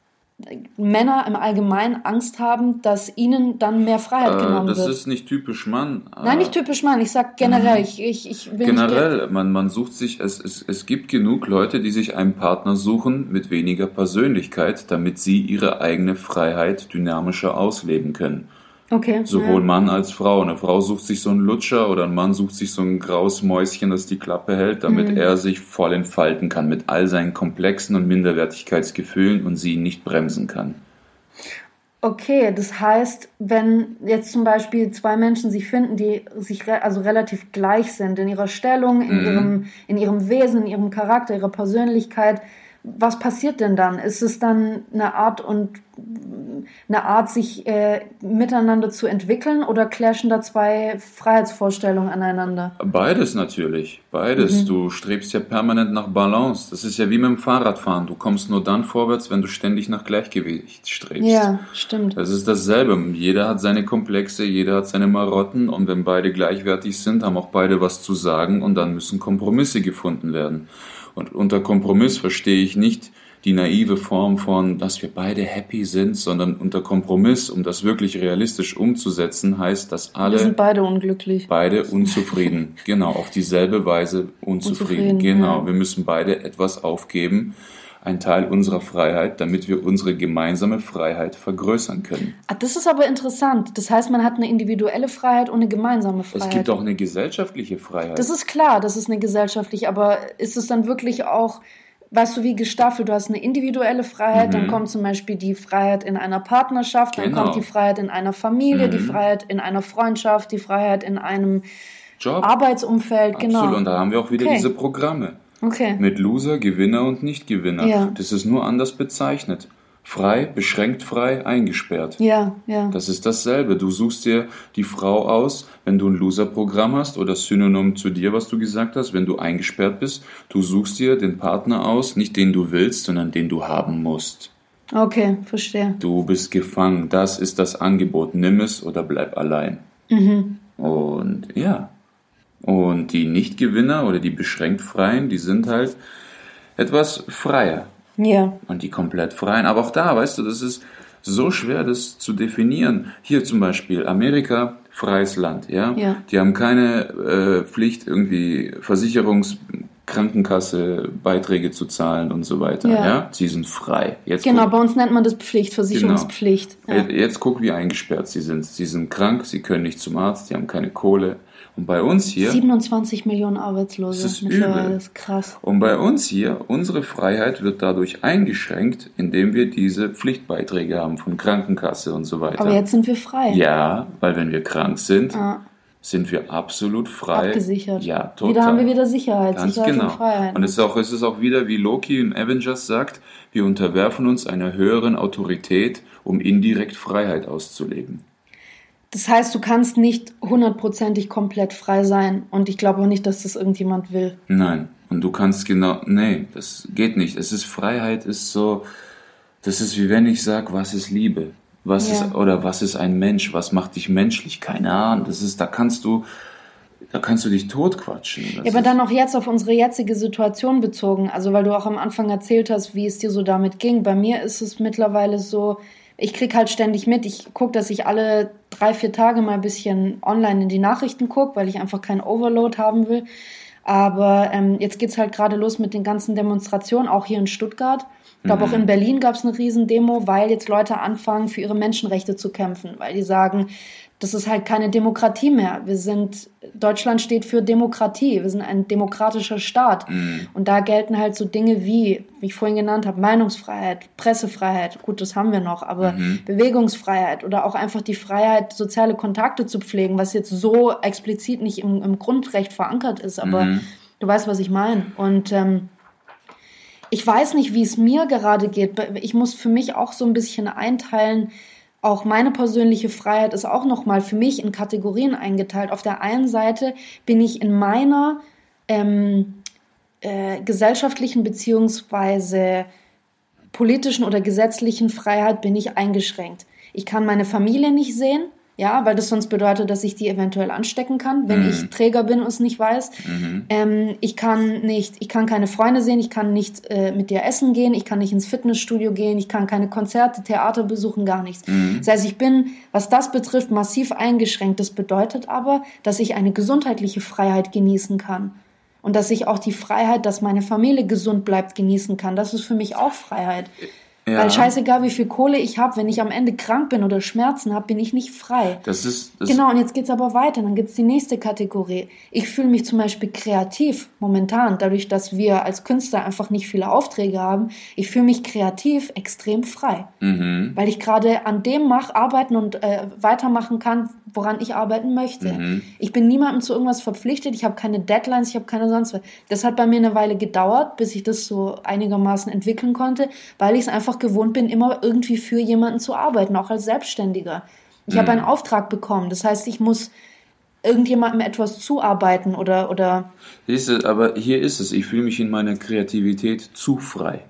Männer im Allgemeinen Angst haben, dass ihnen dann mehr Freiheit Äh, genommen das wird. ist nicht typisch Mann. Nein, Äh, nicht typisch Mann. Ich sag generell. Ich, ich, ich will Generell, man, man sucht sich, es, es, es gibt genug Leute, die sich einen Partner suchen mit weniger Persönlichkeit, damit sie ihre eigene Freiheit dynamischer ausleben können. Okay. Sowohl ja. Mann als Frau. Eine Frau sucht sich so einen Lutscher oder ein Mann sucht sich so ein graues Mäuschen, das die Klappe hält, damit Mhm. er sich voll entfalten kann mit all seinen Komplexen und Minderwertigkeitsgefühlen und sie nicht bremsen kann. Okay, das heißt, wenn jetzt zum Beispiel zwei Menschen sich finden, die sich re also relativ gleich sind in ihrer Stellung, in, Mhm. ihrem, in ihrem Wesen, in ihrem Charakter, ihrer Persönlichkeit, was passiert denn dann? Ist es dann eine Art und eine Art, sich äh, miteinander zu entwickeln oder clashen da zwei Freiheitsvorstellungen aneinander? Beides natürlich, beides. Mhm. Du strebst ja permanent nach Balance. Das ist ja wie mit dem Fahrradfahren. Du kommst nur dann vorwärts, wenn du ständig nach Gleichgewicht strebst. Ja, stimmt. Das ist dasselbe. Jeder hat seine Komplexe, jeder hat seine Marotten und wenn beide gleichwertig sind, haben auch beide was zu sagen und dann müssen Kompromisse gefunden werden. Und unter Kompromiss verstehe ich nicht die naive Form von, dass wir beide happy sind, sondern unter Kompromiss, um das wirklich realistisch umzusetzen, heißt, dass alle Wir sind beide unglücklich. beide unzufrieden. genau, auf dieselbe Weise unzufrieden. Unzufrieden, genau, ja. wir müssen beide etwas aufgeben, ein Teil unserer Freiheit, damit wir unsere gemeinsame Freiheit vergrößern können. Ah, das ist aber interessant. Das heißt, man hat eine individuelle Freiheit und eine gemeinsame Freiheit. Es gibt auch eine gesellschaftliche Freiheit. Das ist klar, das ist eine gesellschaftliche, aber ist es dann wirklich auch, weißt du, wie gestaffelt? Du hast eine individuelle Freiheit, dann kommt zum Beispiel die Freiheit in einer Partnerschaft, dann Mhm. Genau. kommt die Freiheit in einer Familie, die Mhm. Freiheit in einer Freundschaft, die Freiheit in einem Job. Arbeitsumfeld, Absolut. genau. Und da haben wir auch wieder Okay. diese Programme. Okay. Mit Loser, Gewinner und Nicht-Gewinner. Ja. Das ist nur anders bezeichnet. Frei, beschränkt frei, eingesperrt. Ja, ja. Das ist dasselbe. Du suchst dir die Frau aus, wenn du ein Loser-Programm hast oder Synonym zu dir, was du gesagt hast, wenn du eingesperrt bist. Du suchst dir den Partner aus, nicht den du willst, sondern den du haben musst. Okay, verstehe. Du bist gefangen. Das ist das Angebot. Nimm es oder bleib allein. Und ja. Und die Nichtgewinner oder die beschränkt Freien, die sind halt etwas freier. Ja. Und die komplett freien. Aber auch da, weißt du, das ist so schwer, das zu definieren. Hier zum Beispiel Amerika, freies Land, ja. Ja. Die haben keine äh, Pflicht, irgendwie Versicherungs-, Krankenkasse, Beiträge zu zahlen und so weiter, Ja. ja. Sie sind frei. Jetzt Genau, guck, bei uns nennt man das Pflicht, Versicherungspflicht. Ja. äh, Jetzt guck, wie eingesperrt sie sind. Sie sind krank, sie können nicht zum Arzt, sie haben keine Kohle. Und bei uns hier. 27 Millionen Arbeitslose. Das ist übel. Das ist krass. Und bei uns hier, unsere Freiheit wird dadurch eingeschränkt, indem wir diese Pflichtbeiträge haben von Krankenkasse und so weiter. Aber jetzt sind wir frei. Ja, weil wenn wir krank sind, Ah, sind wir absolut frei. abgesichert. Ja, total. Wieder haben wir wieder Sicherheit. Ganz Sicherheit genau. und Freiheit. Und es ist, auch, es ist auch wieder, wie Loki in Avengers sagt, wir unterwerfen uns einer höheren Autorität, um indirekt Freiheit auszuleben. Das heißt, du kannst nicht hundertprozentig komplett frei sein. Und ich glaube auch nicht, dass das irgendjemand will. Nein. Und du kannst genau, nee, das geht nicht. Es ist Freiheit, ist so, das ist wie wenn ich sage, was ist Liebe? Was Ja. ist, oder was ist ein Mensch? Was macht dich menschlich? Keine Ahnung. Das ist, da kannst du, da kannst du dich totquatschen. Das Ja, aber dann auch jetzt auf unsere jetzige Situation bezogen. Also, weil du auch am Anfang erzählt hast, wie es dir so damit ging. Bei mir ist es mittlerweile so, ich krieg halt ständig mit. Ich gucke, dass ich alle drei, vier Tage mal ein bisschen online in die Nachrichten gucke, weil ich einfach keinen Overload haben will. Aber ähm, jetzt geht's halt gerade los mit den ganzen Demonstrationen, auch hier in Stuttgart. Ich glaube, auch in Berlin gab's eine Riesendemo, weil jetzt Leute anfangen, für ihre Menschenrechte zu kämpfen, weil die sagen, das ist halt keine Demokratie mehr. Wir sind, Deutschland steht für Demokratie. Wir sind ein demokratischer Staat. Und da gelten halt so Dinge wie, wie ich vorhin genannt habe, Meinungsfreiheit, Pressefreiheit. Gut, das haben wir noch, aber Bewegungsfreiheit oder auch einfach die Freiheit, soziale Kontakte zu pflegen, was jetzt so explizit nicht im, im Grundrecht verankert ist. Aber du weißt, was ich meine. Und ähm, ich weiß nicht, wie es mir gerade geht. Ich muss für mich auch so ein bisschen einteilen. Auch meine persönliche Freiheit ist auch nochmal für mich in Kategorien eingeteilt. Auf der einen Seite bin ich in meiner ähm, äh, gesellschaftlichen beziehungsweise politischen oder gesetzlichen Freiheit bin ich eingeschränkt. Ich kann meine Familie nicht sehen, ja, weil das sonst bedeutet, dass ich die eventuell anstecken kann, wenn ich Träger bin und es nicht weiß. Ähm, ich kann nicht, ich kann keine Freunde sehen, ich kann nicht äh, mit dir essen gehen, ich kann nicht ins Fitnessstudio gehen, ich kann keine Konzerte, Theater besuchen, gar nichts. Das heißt, ich bin, was das betrifft, massiv eingeschränkt. Das bedeutet aber, dass ich eine gesundheitliche Freiheit genießen kann. Und dass ich auch die Freiheit, dass meine Familie gesund bleibt, genießen kann. Das ist für mich auch Freiheit. Ja. Weil scheißegal, wie viel Kohle ich habe, wenn ich am Ende krank bin oder Schmerzen habe, bin ich nicht frei. Das ist, das Genau, und jetzt geht's aber weiter. Dann gibt's die nächste Kategorie. Ich fühle mich zum Beispiel kreativ momentan, dadurch, dass wir als Künstler einfach nicht viele Aufträge haben. Ich fühle mich kreativ extrem frei, Mhm. weil ich gerade an dem mach, arbeiten und äh, weitermachen kann, woran ich arbeiten möchte. Mhm. Ich bin niemandem zu irgendwas verpflichtet. Ich habe keine Deadlines, ich habe keine sonst was. Das hat bei mir eine Weile gedauert, bis ich das so einigermaßen entwickeln konnte, weil ich es einfach gewohnt bin, immer irgendwie für jemanden zu arbeiten, auch als Selbstständiger. Ich habe einen Auftrag bekommen. Das heißt, ich muss irgendjemandem etwas zuarbeiten oder, oder Siehst du, aber hier ist es. Ich fühle mich in meiner Kreativität zu frei.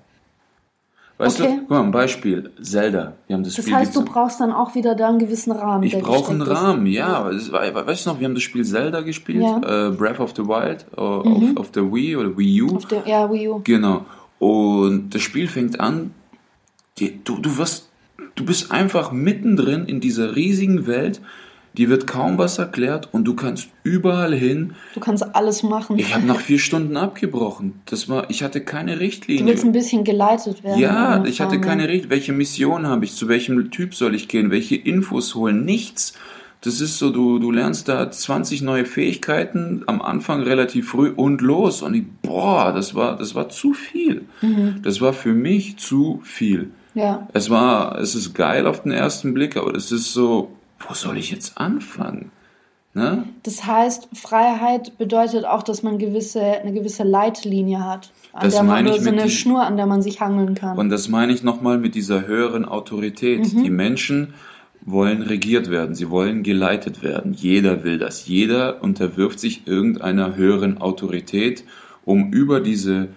Weißt Okay. du, guck mal, ein Beispiel. Zelda. Wir haben das, das Spiel heißt, du brauchst dann auch wieder da einen gewissen Rahmen. Ich brauche einen gesteckt ist. Rahmen, ja. Weißt du noch, wir haben das Spiel Zelda gespielt, Ja. Mhm. äh, Breath of the Wild, äh, auf, auf der Wii oder Wii U. Auf der, ja, Wii U. Genau. Und das Spiel fängt an, die, du, du, wirst, du bist einfach mittendrin in dieser riesigen Welt, die wird kaum was erklärt und du kannst überall hin. Du kannst alles machen. Ich habe nach vier Stunden abgebrochen. Das war, ich hatte keine du Richtlinie. willst ein bisschen geleitet werden. Ja, ich hatte keine Richtlinie. Welche Mission habe ich? Zu welchem Typ soll ich gehen? Welche Infos holen? Nichts. Das ist so, du, du lernst da 20 neue Fähigkeiten am Anfang relativ früh und los. Und ich, boah, das war, das war zu viel. Mhm. Das war für mich zu viel. Ja. Es war, es ist geil auf den ersten Blick, aber es ist so, wo soll ich jetzt anfangen? Ne? Das heißt, Freiheit bedeutet auch, dass man gewisse, eine gewisse Leitlinie hat, an Das der man so eine die- Schnur, an der man sich hangeln kann. Und das meine ich nochmal mit dieser höheren Autorität. Mhm. Die Menschen wollen regiert werden, sie wollen geleitet werden. Jeder will das. Jeder unterwirft sich irgendeiner höheren Autorität, um über diese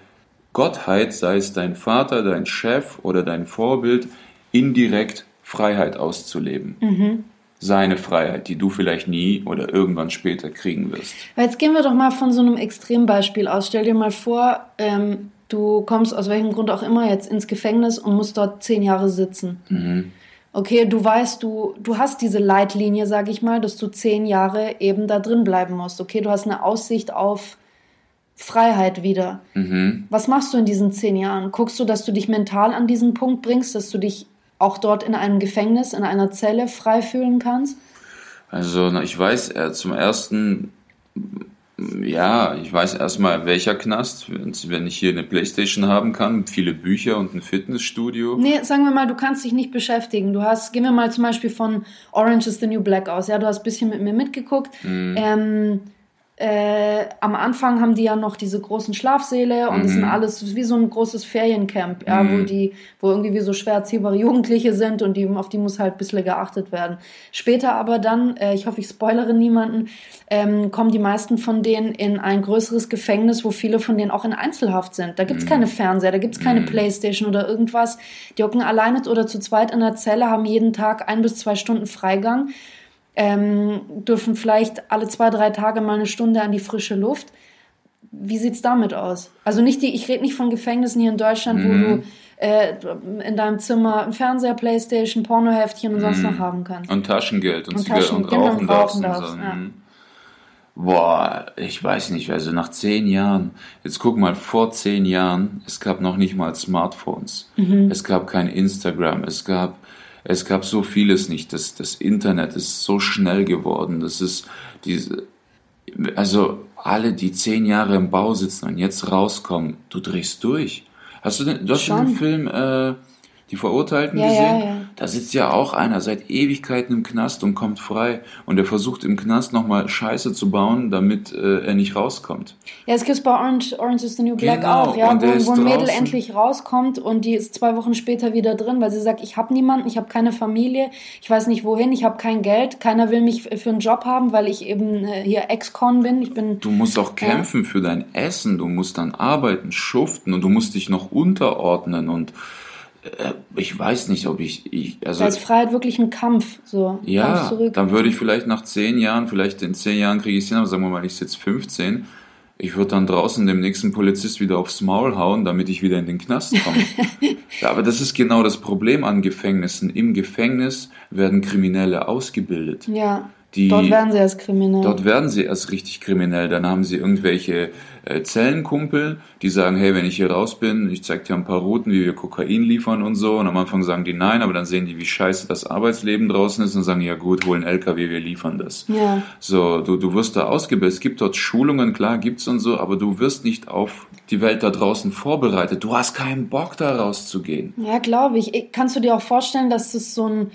Gottheit, sei es dein Vater, dein Chef oder dein Vorbild, indirekt Freiheit auszuleben. Mhm. Seine Freiheit, die du vielleicht nie oder irgendwann später kriegen wirst. Jetzt gehen wir doch mal von so einem Extrembeispiel aus. Stell dir mal vor, ähm, du kommst aus welchem Grund auch immer jetzt ins Gefängnis und musst dort zehn Jahre sitzen. Mhm. Okay, du weißt, du, du hast diese Leitlinie, sag ich mal, dass du zehn Jahre eben da drin bleiben musst. Okay, du hast eine Aussicht auf Freiheit wieder. Mhm. Was machst du in diesen zehn Jahren? Guckst du, dass du dich mental an diesen Punkt bringst, dass du dich auch dort in einem Gefängnis, in einer Zelle frei fühlen kannst? Also ich weiß, äh, zum ersten Ja, ich weiß erstmal, welcher Knast, wenn ich hier eine Playstation haben kann, viele Bücher und ein Fitnessstudio. Nee, sagen wir mal, du kannst dich nicht beschäftigen. Du hast, gehen wir mal zum Beispiel von Orange is the New Black aus. Ja, du hast ein bisschen mit mir mitgeguckt. Mhm. Ähm, äh, am Anfang haben die ja noch diese großen Schlafsäle und mhm. das sind alles wie so ein großes Feriencamp, ja, mhm. wo die, wo irgendwie wie so schwer erziehbare Jugendliche sind und die, auf die muss halt ein bisschen geachtet werden. Später aber dann, äh, ich hoffe, ich spoilere niemanden, ähm, kommen die meisten von denen in ein größeres Gefängnis, wo viele von denen auch in Einzelhaft sind. Da gibt's mhm. keine Fernseher, da gibt's keine mhm. Playstation oder irgendwas. Die hocken alleine oder zu zweit in der Zelle, haben jeden Tag ein bis zwei Stunden Freigang ähm, dürfen vielleicht alle zwei, drei Tage mal eine Stunde an die frische Luft. Wie sieht's damit aus? Also nicht die, ich rede nicht von Gefängnissen hier in Deutschland, mhm. wo du äh, in deinem Zimmer ein Fernseher, Playstation, Pornoheftchen und sonst mhm. noch haben kannst. Und Taschengeld und, und Zigaretten und genau, rauchen darfst. Und darfst so. ja. Boah, ich weiß nicht, also nach zehn Jahren, jetzt guck mal, vor zehn Jahren, es gab noch nicht mal Smartphones, mhm. es gab kein Instagram, es gab es gab so vieles nicht. Das, das Internet ist so schnell geworden. Das ist diese, also alle, die zehn Jahre im Bau sitzen und jetzt rauskommen, du drehst durch. Hast du den, du hast den Film, äh, die Verurteilten ja, gesehen? Ja, ja. Da sitzt ja auch einer seit Ewigkeiten im Knast und kommt frei. Und er versucht im Knast nochmal Scheiße zu bauen, damit äh, er nicht rauskommt. Ja, es gibt bei Orange, Orange is the New Black genau. auch, ja, wo, wo ein Mädel endlich rauskommt und die ist zwei Wochen später wieder drin, weil sie sagt, ich habe niemanden, ich habe keine Familie, ich weiß nicht wohin, ich habe kein Geld, keiner will mich für einen Job haben, weil ich eben äh, hier Ex-Con bin. Ich bin. Du musst auch kämpfen ja. für dein Essen, du musst dann arbeiten, schuften und du musst dich noch unterordnen und äh, ich weiß nicht, ob ich, ich also. Ist Freiheit wirklich ein Kampf, so. Ja, dann würde ich vielleicht nach zehn Jahren, vielleicht in zehn Jahren kriege ich es hin, aber sagen wir mal, ich sitze 15, ich würde dann draußen dem nächsten Polizist wieder aufs Maul hauen, damit ich wieder in den Knast komme. ja, aber das ist genau das Problem an Gefängnissen. Im Gefängnis werden Kriminelle ausgebildet. Ja. Die, dort werden sie erst kriminell. Dort werden sie erst richtig kriminell. Dann haben sie irgendwelche äh, Zellenkumpel, die sagen, hey, wenn ich hier raus bin, ich zeig dir ein paar Routen, wie wir Kokain liefern und so. Und am Anfang sagen die nein, aber dann sehen die, wie scheiße das Arbeitsleben draußen ist und sagen, ja gut, holen LKW, wir liefern das. Ja. So, du, du wirst da ausgebildet. Es gibt dort Schulungen, klar, gibt's und so, aber du wirst nicht auf die Welt da draußen vorbereitet. Du hast keinen Bock, da rauszugehen. Ja, glaube ich. Kannst du dir auch vorstellen, dass das so ein,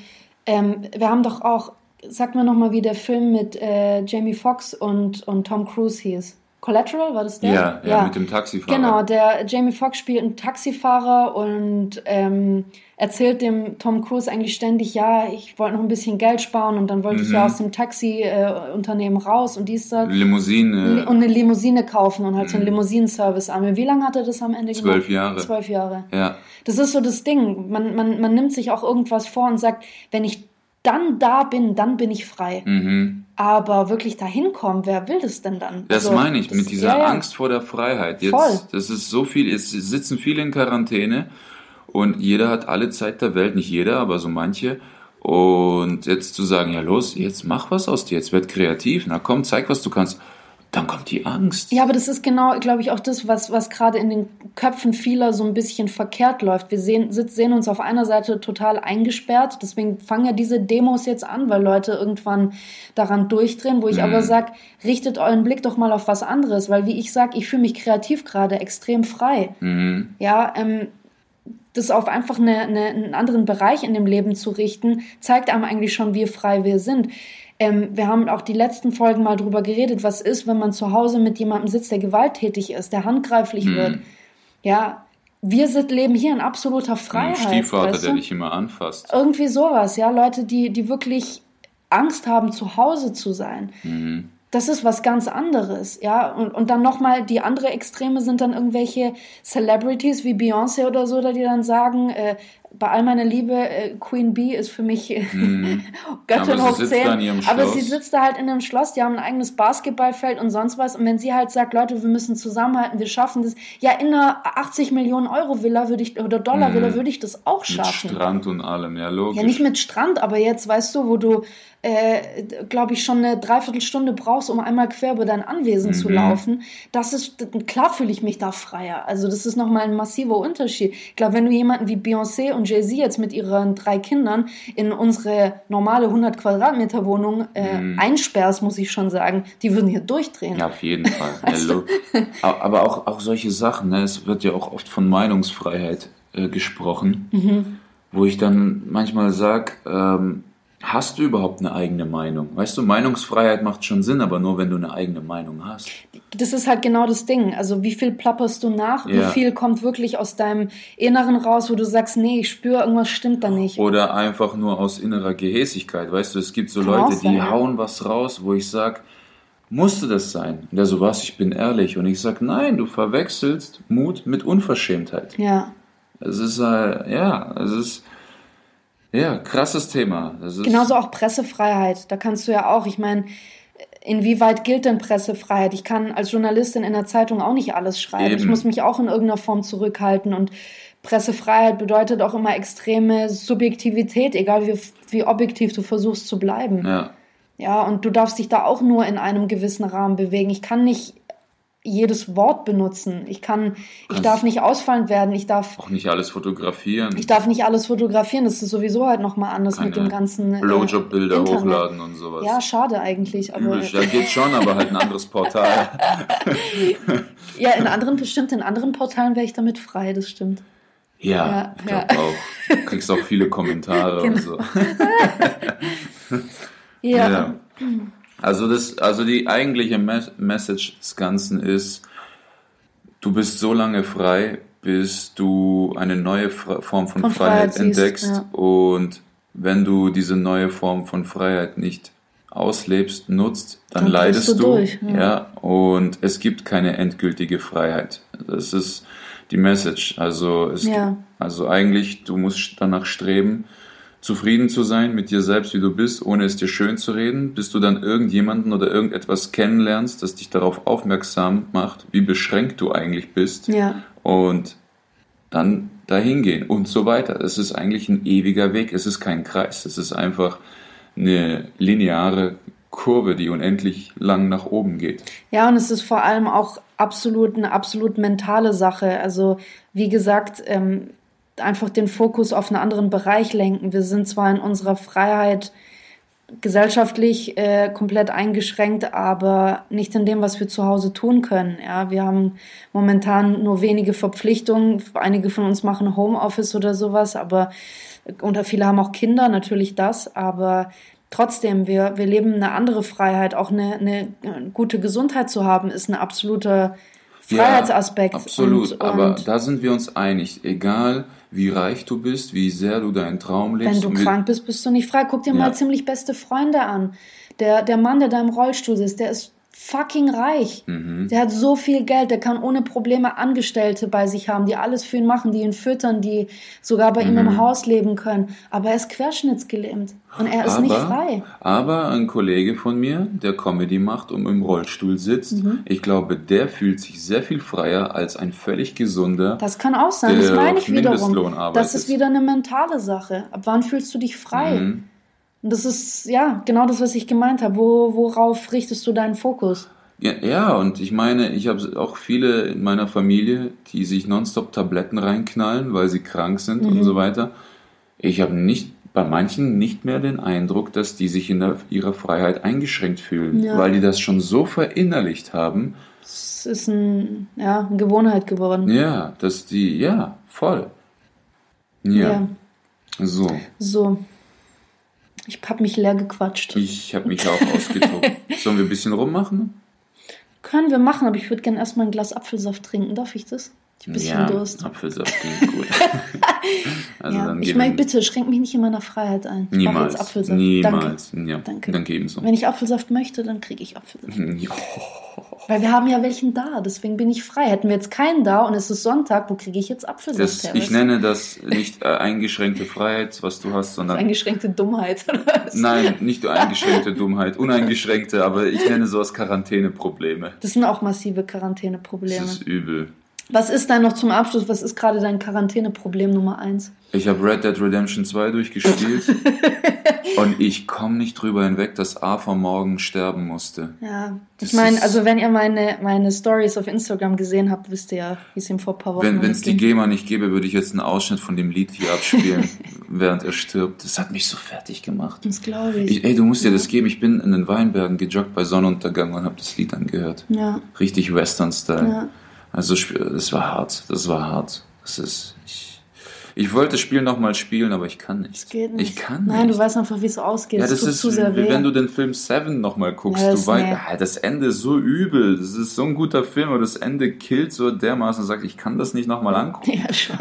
ähm, wir haben doch auch Sag mir nochmal, wie der Film mit äh, Jamie Foxx und, und Tom Cruise hieß. Collateral, war das der? Ja, ja, ja, mit dem Taxifahrer. Genau, der Jamie Foxx spielt einen Taxifahrer und ähm, erzählt dem Tom Cruise eigentlich ständig, ja, ich wollte noch ein bisschen Geld sparen und dann wollte mhm. ich ja mhm. aus dem Taxi-Unternehmen äh, raus und dies da. Limousine. Und eine Limousine kaufen und halt mhm. so einen mhm. Limousinenservice an. Wie lange hat er das am Ende gemacht? Zwölf Jahre. Zwölf Jahre. Ja. Das ist so das Ding. Man, man, man nimmt sich auch irgendwas vor und sagt, wenn ich dann da bin, dann bin ich frei. Mhm. Aber wirklich dahin kommen, wer will das denn dann? Das also, meine ich, das, mit dieser ja, ja. Angst vor der Freiheit. Jetzt, Voll. Das ist so viel, es sitzen viele in Quarantäne und jeder hat alle Zeit der Welt, nicht jeder, aber so manche. Und jetzt zu sagen, ja los, jetzt mach was aus dir, jetzt werd kreativ, na komm, zeig, was du kannst dann kommt die Angst. Ja, aber das ist genau, glaube ich, auch das, was, was gerade in den Köpfen vieler so ein bisschen verkehrt läuft. Wir sehen, sehen uns auf einer Seite total eingesperrt, deswegen fangen ja diese Demos jetzt an, weil Leute irgendwann daran durchdrehen, wo ich mhm. aber sage, richtet euren Blick doch mal auf was anderes, weil wie ich sage, ich fühle mich kreativ gerade extrem frei. Mhm. Ja, ähm, das auf einfach eine, eine, einen anderen Bereich in dem Leben zu richten, zeigt einem eigentlich schon, wie frei wir sind. Ähm, wir haben auch die letzten Folgen mal drüber geredet, was ist, wenn man zu Hause mit jemandem sitzt, der gewalttätig ist, der handgreiflich hm. wird. Ja, wir sind, leben hier in absoluter Freiheit. Ein Stiefvater, weißt du? der dich immer anfasst. Irgendwie sowas, ja. Leute, die, die wirklich Angst haben, zu Hause zu sein. Mhm. Das ist was ganz anderes, ja. Und, und dann nochmal, die andere Extreme sind dann irgendwelche Celebrities wie Beyoncé oder so, die dann sagen, äh, bei all meiner Liebe, äh, Queen Bee ist für mich mm. Göttin hoch 10. Aber sie sitzt da halt in einem Schloss, die haben ein eigenes Basketballfeld und sonst was. Und wenn sie halt sagt, Leute, wir müssen zusammenhalten, wir schaffen das. Ja, in einer 80 Millionen Euro Villa würde ich, oder Dollar Villa mm. würde ich das auch schaffen. Mit Strand und allem, ja, logisch. Ja, nicht mit Strand, aber jetzt, weißt du, wo du äh, glaube ich, schon eine Dreiviertelstunde brauchst, um einmal quer über dein Anwesen mhm. zu laufen, das ist, klar fühle ich mich da freier. Also das ist nochmal ein massiver Unterschied. Ich glaube, wenn du jemanden wie Beyoncé und Jay-Z jetzt mit ihren drei Kindern in unsere normale 100 Quadratmeter Wohnung äh, mhm. einsperrst, muss ich schon sagen, die würden hier durchdrehen. Ja, auf jeden Fall. also, aber auch, auch solche Sachen, ne? es wird ja auch oft von Meinungsfreiheit äh, gesprochen, mhm. wo ich dann manchmal sage, ähm, Hast du überhaupt eine eigene Meinung? Weißt du, Meinungsfreiheit macht schon Sinn, aber nur wenn du eine eigene Meinung hast. Das ist halt genau das Ding. Also wie viel plapperst du nach? Ja. Wie viel kommt wirklich aus deinem Inneren raus, wo du sagst, nee, ich spüre, irgendwas stimmt da nicht. Oder einfach nur aus innerer Gehässigkeit. Weißt du, es gibt so Kann Leute, sein, die ja. hauen was raus, wo ich sage, musste das sein? Und der so, was, ich bin ehrlich. Und ich sage, nein, du verwechselst Mut mit Unverschämtheit. Ja. Es ist, äh, ja, es ist ja, krasses Thema. Genauso auch Pressefreiheit. Da kannst du ja auch, ich meine, inwieweit gilt denn Pressefreiheit? Ich kann als Journalistin in der Zeitung auch nicht alles schreiben. Eben. Ich muss mich auch in irgendeiner Form zurückhalten und Pressefreiheit bedeutet auch immer extreme Subjektivität, egal wie, wie objektiv du versuchst zu bleiben. Ja. Ja, und du darfst dich da auch nur in einem gewissen Rahmen bewegen. Ich kann nicht jedes Wort benutzen. Ich kann, ich darf nicht ausfallend werden. Ich darf auch nicht alles fotografieren. Ich darf nicht alles fotografieren. Das ist sowieso halt nochmal anders Keine mit dem ganzen äh, Blowjob-Bilder hochladen und sowas. Ja, schade eigentlich. Aber Üblich. ja, geht schon, aber halt ein anderes Portal. ja, in anderen bestimmt in anderen Portalen wäre ich damit frei. Das stimmt. Ja, ja ich glaube ja. auch. Du kriegst auch viele Kommentare genau. und so. ja. ja. Also, das, also die eigentliche Message des Ganzen ist, du bist so lange frei, bis du eine neue Form von, von Freiheit, Freiheit, entdeckst. Siehst, ja. Und wenn du diese neue Form von Freiheit nicht auslebst, nutzt, dann, dann leidest du. Durch, ja. ja. Und es gibt keine endgültige Freiheit. Das ist die Message. Also, ja. also eigentlich, du musst danach streben, zufrieden zu sein mit dir selbst, wie du bist, ohne es dir schön zu reden, bis du dann irgendjemanden oder irgendetwas kennenlernst, das dich darauf aufmerksam macht, wie beschränkt du eigentlich bist. Ja. Und dann dahin gehen und so weiter. Es ist eigentlich ein ewiger Weg. Es ist kein Kreis. Es ist einfach eine lineare Kurve, die unendlich lang nach oben geht. Ja, und es ist vor allem auch absolut eine absolut mentale Sache. Also wie gesagt, ähm, einfach den Fokus auf einen anderen Bereich lenken. Wir sind zwar in unserer Freiheit gesellschaftlich äh, komplett eingeschränkt, aber nicht in dem, was wir zu Hause tun können. Ja, wir haben momentan nur wenige Verpflichtungen. Einige von uns machen Homeoffice oder sowas, aber unter viele haben auch Kinder, natürlich das, aber trotzdem, wir, wir leben eine andere Freiheit. Auch eine, eine gute Gesundheit zu haben, ist ein absoluter Freiheitsaspekt. Ja, absolut, und, aber da sind wir uns einig. Egal, wie reich du bist, wie sehr du deinen Traum lebst. Wenn du krank bist, bist du nicht frei. Guck dir ja. mal ziemlich beste Freunde an. Der, der Mann, der da im Rollstuhl sitzt, der ist fucking reich. Mhm. Der hat so viel Geld, der kann ohne Probleme Angestellte bei sich haben, die alles für ihn machen, die ihn füttern, die sogar bei mhm. ihm im mhm. Haus leben können. Aber er ist querschnittsgelähmt und er ist aber, nicht frei. Aber ein Kollege von mir, der Comedy macht und im Rollstuhl sitzt, mhm. ich glaube, der fühlt sich sehr viel freier als ein völlig gesunder. Das kann auch sein, das meine ich wiederum. Das ist wieder eine mentale Sache. Ab wann fühlst du dich frei? Mhm. Und das ist ja genau das, was ich gemeint habe. Wo, worauf richtest du deinen Fokus? Ja, ja und ich meine, ich habe auch viele in meiner Familie, die sich nonstop Tabletten reinknallen, weil sie krank sind mhm. und so weiter. Ich habe nicht bei manchen nicht mehr den Eindruck, dass die sich in der, ihrer Freiheit eingeschränkt fühlen, ja. weil die das schon so verinnerlicht haben. Es ist ein, ja, eine Gewohnheit geworden. Ja, dass die, ja, voll. Ja. ja. So. So. Ich habe mich leer gequatscht. Ich habe mich auch ausgetobt. Sollen wir ein bisschen rummachen? Können wir machen, aber ich würde gerne erstmal ein Glas Apfelsaft trinken. Darf ich das? Ich ein bisschen ja, Durst. Apfelsaft klingt gut. ja, ich meine, bitte, schränk mich nicht in meiner Freiheit ein. Ich niemals. Jetzt Apfelsaft. Niemals. Danke. Ja, Danke. Danke ebenso. Wenn ich Apfelsaft möchte, dann kriege ich Apfelsaft. Ja. Weil wir haben ja welchen da, deswegen bin ich frei. Hätten wir jetzt keinen da und es ist Sonntag, wo kriege ich jetzt Apfelsaft das, her? Ich nenne das nicht äh, eingeschränkte Freiheit, was du hast, sondern... Eingeschränkte Dummheit. Nein, nicht eingeschränkte Dummheit, uneingeschränkte, aber ich nenne sowas Quarantäneprobleme. Das sind auch massive Quarantäneprobleme. Das ist übel. Was ist dann noch zum Abschluss? Was ist gerade dein Quarantäneproblem Nummer eins? Ich habe Red Dead Redemption 2 durchgespielt und ich komme nicht drüber hinweg, dass Arthur morgen sterben musste. Ja, ich meine, also wenn ihr meine, meine Stories auf Instagram gesehen habt, wisst ihr ja, wie es ihm vor ein paar Wochen Wenn es die GEMA nicht gäbe, würde ich jetzt einen Ausschnitt von dem Lied hier abspielen, während er stirbt. Das hat mich so fertig gemacht. Das glaube ich. ich. Ey, du musst dir das geben. Ich bin in den Weinbergen gejoggt bei Sonnenuntergang und habe das Lied angehört. Ja. Richtig Western-Style. Ja. Also das war hart. Das war hart. Das ist... Ich, ich wollte das Spiel nochmal spielen, aber ich kann nicht. Das geht nicht. Ich kann Nein, nicht. du weißt einfach, wie es ausgeht. Ja, das tut ist, zu sehr wie weh. wenn du den Film Seven nochmal guckst. Ja, du das- weißt, nee. ah, das Ende ist so übel. Das ist so ein guter Film, aber das Ende killt so dermaßen und sagt, ich kann das nicht nochmal angucken. Ja, schon.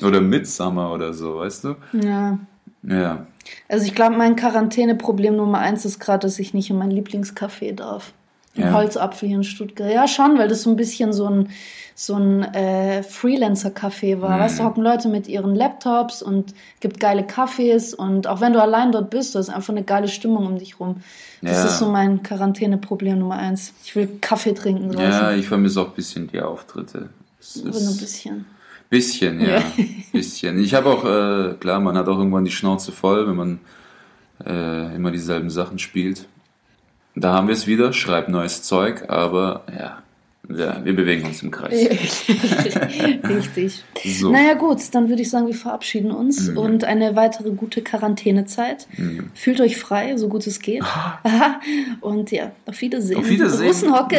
Oder Midsummer oder so, weißt du? Ja. Ja. Also ich glaube, mein Quarantäneproblem Nummer eins ist gerade, dass ich nicht in mein Lieblingscafé darf. Im Ja. Holzapfel hier in Stuttgart. Ja, schon, weil das so ein bisschen so ein, so ein äh, Freelancer-Café war. Mhm. Weißt du, hocken Leute mit ihren Laptops und gibt geile Kaffees und auch wenn du allein dort bist, du hast einfach eine geile Stimmung um dich rum. Das Ja. ist so mein Quarantäneproblem Nummer eins. Ich will Kaffee trinken draußen. Ja, ich vermisse auch ein bisschen die Auftritte. Nur ein bisschen. bisschen, ja. Ja. bisschen. Ich habe auch, äh, klar, man hat auch irgendwann die Schnauze voll, wenn man äh, immer dieselben Sachen spielt. Da haben wir es wieder, schreibt neues Zeug, aber ja, ja wir bewegen uns im Kreis. Richtig. So. Mhm. Naja gut, dann würde ich sagen, wir verabschieden uns und eine weitere gute Quarantänezeit. Fühlt euch frei, so gut es geht. Aha. und ja, auf Wiedersehen. Auf Wiedersehen. Russenhocke.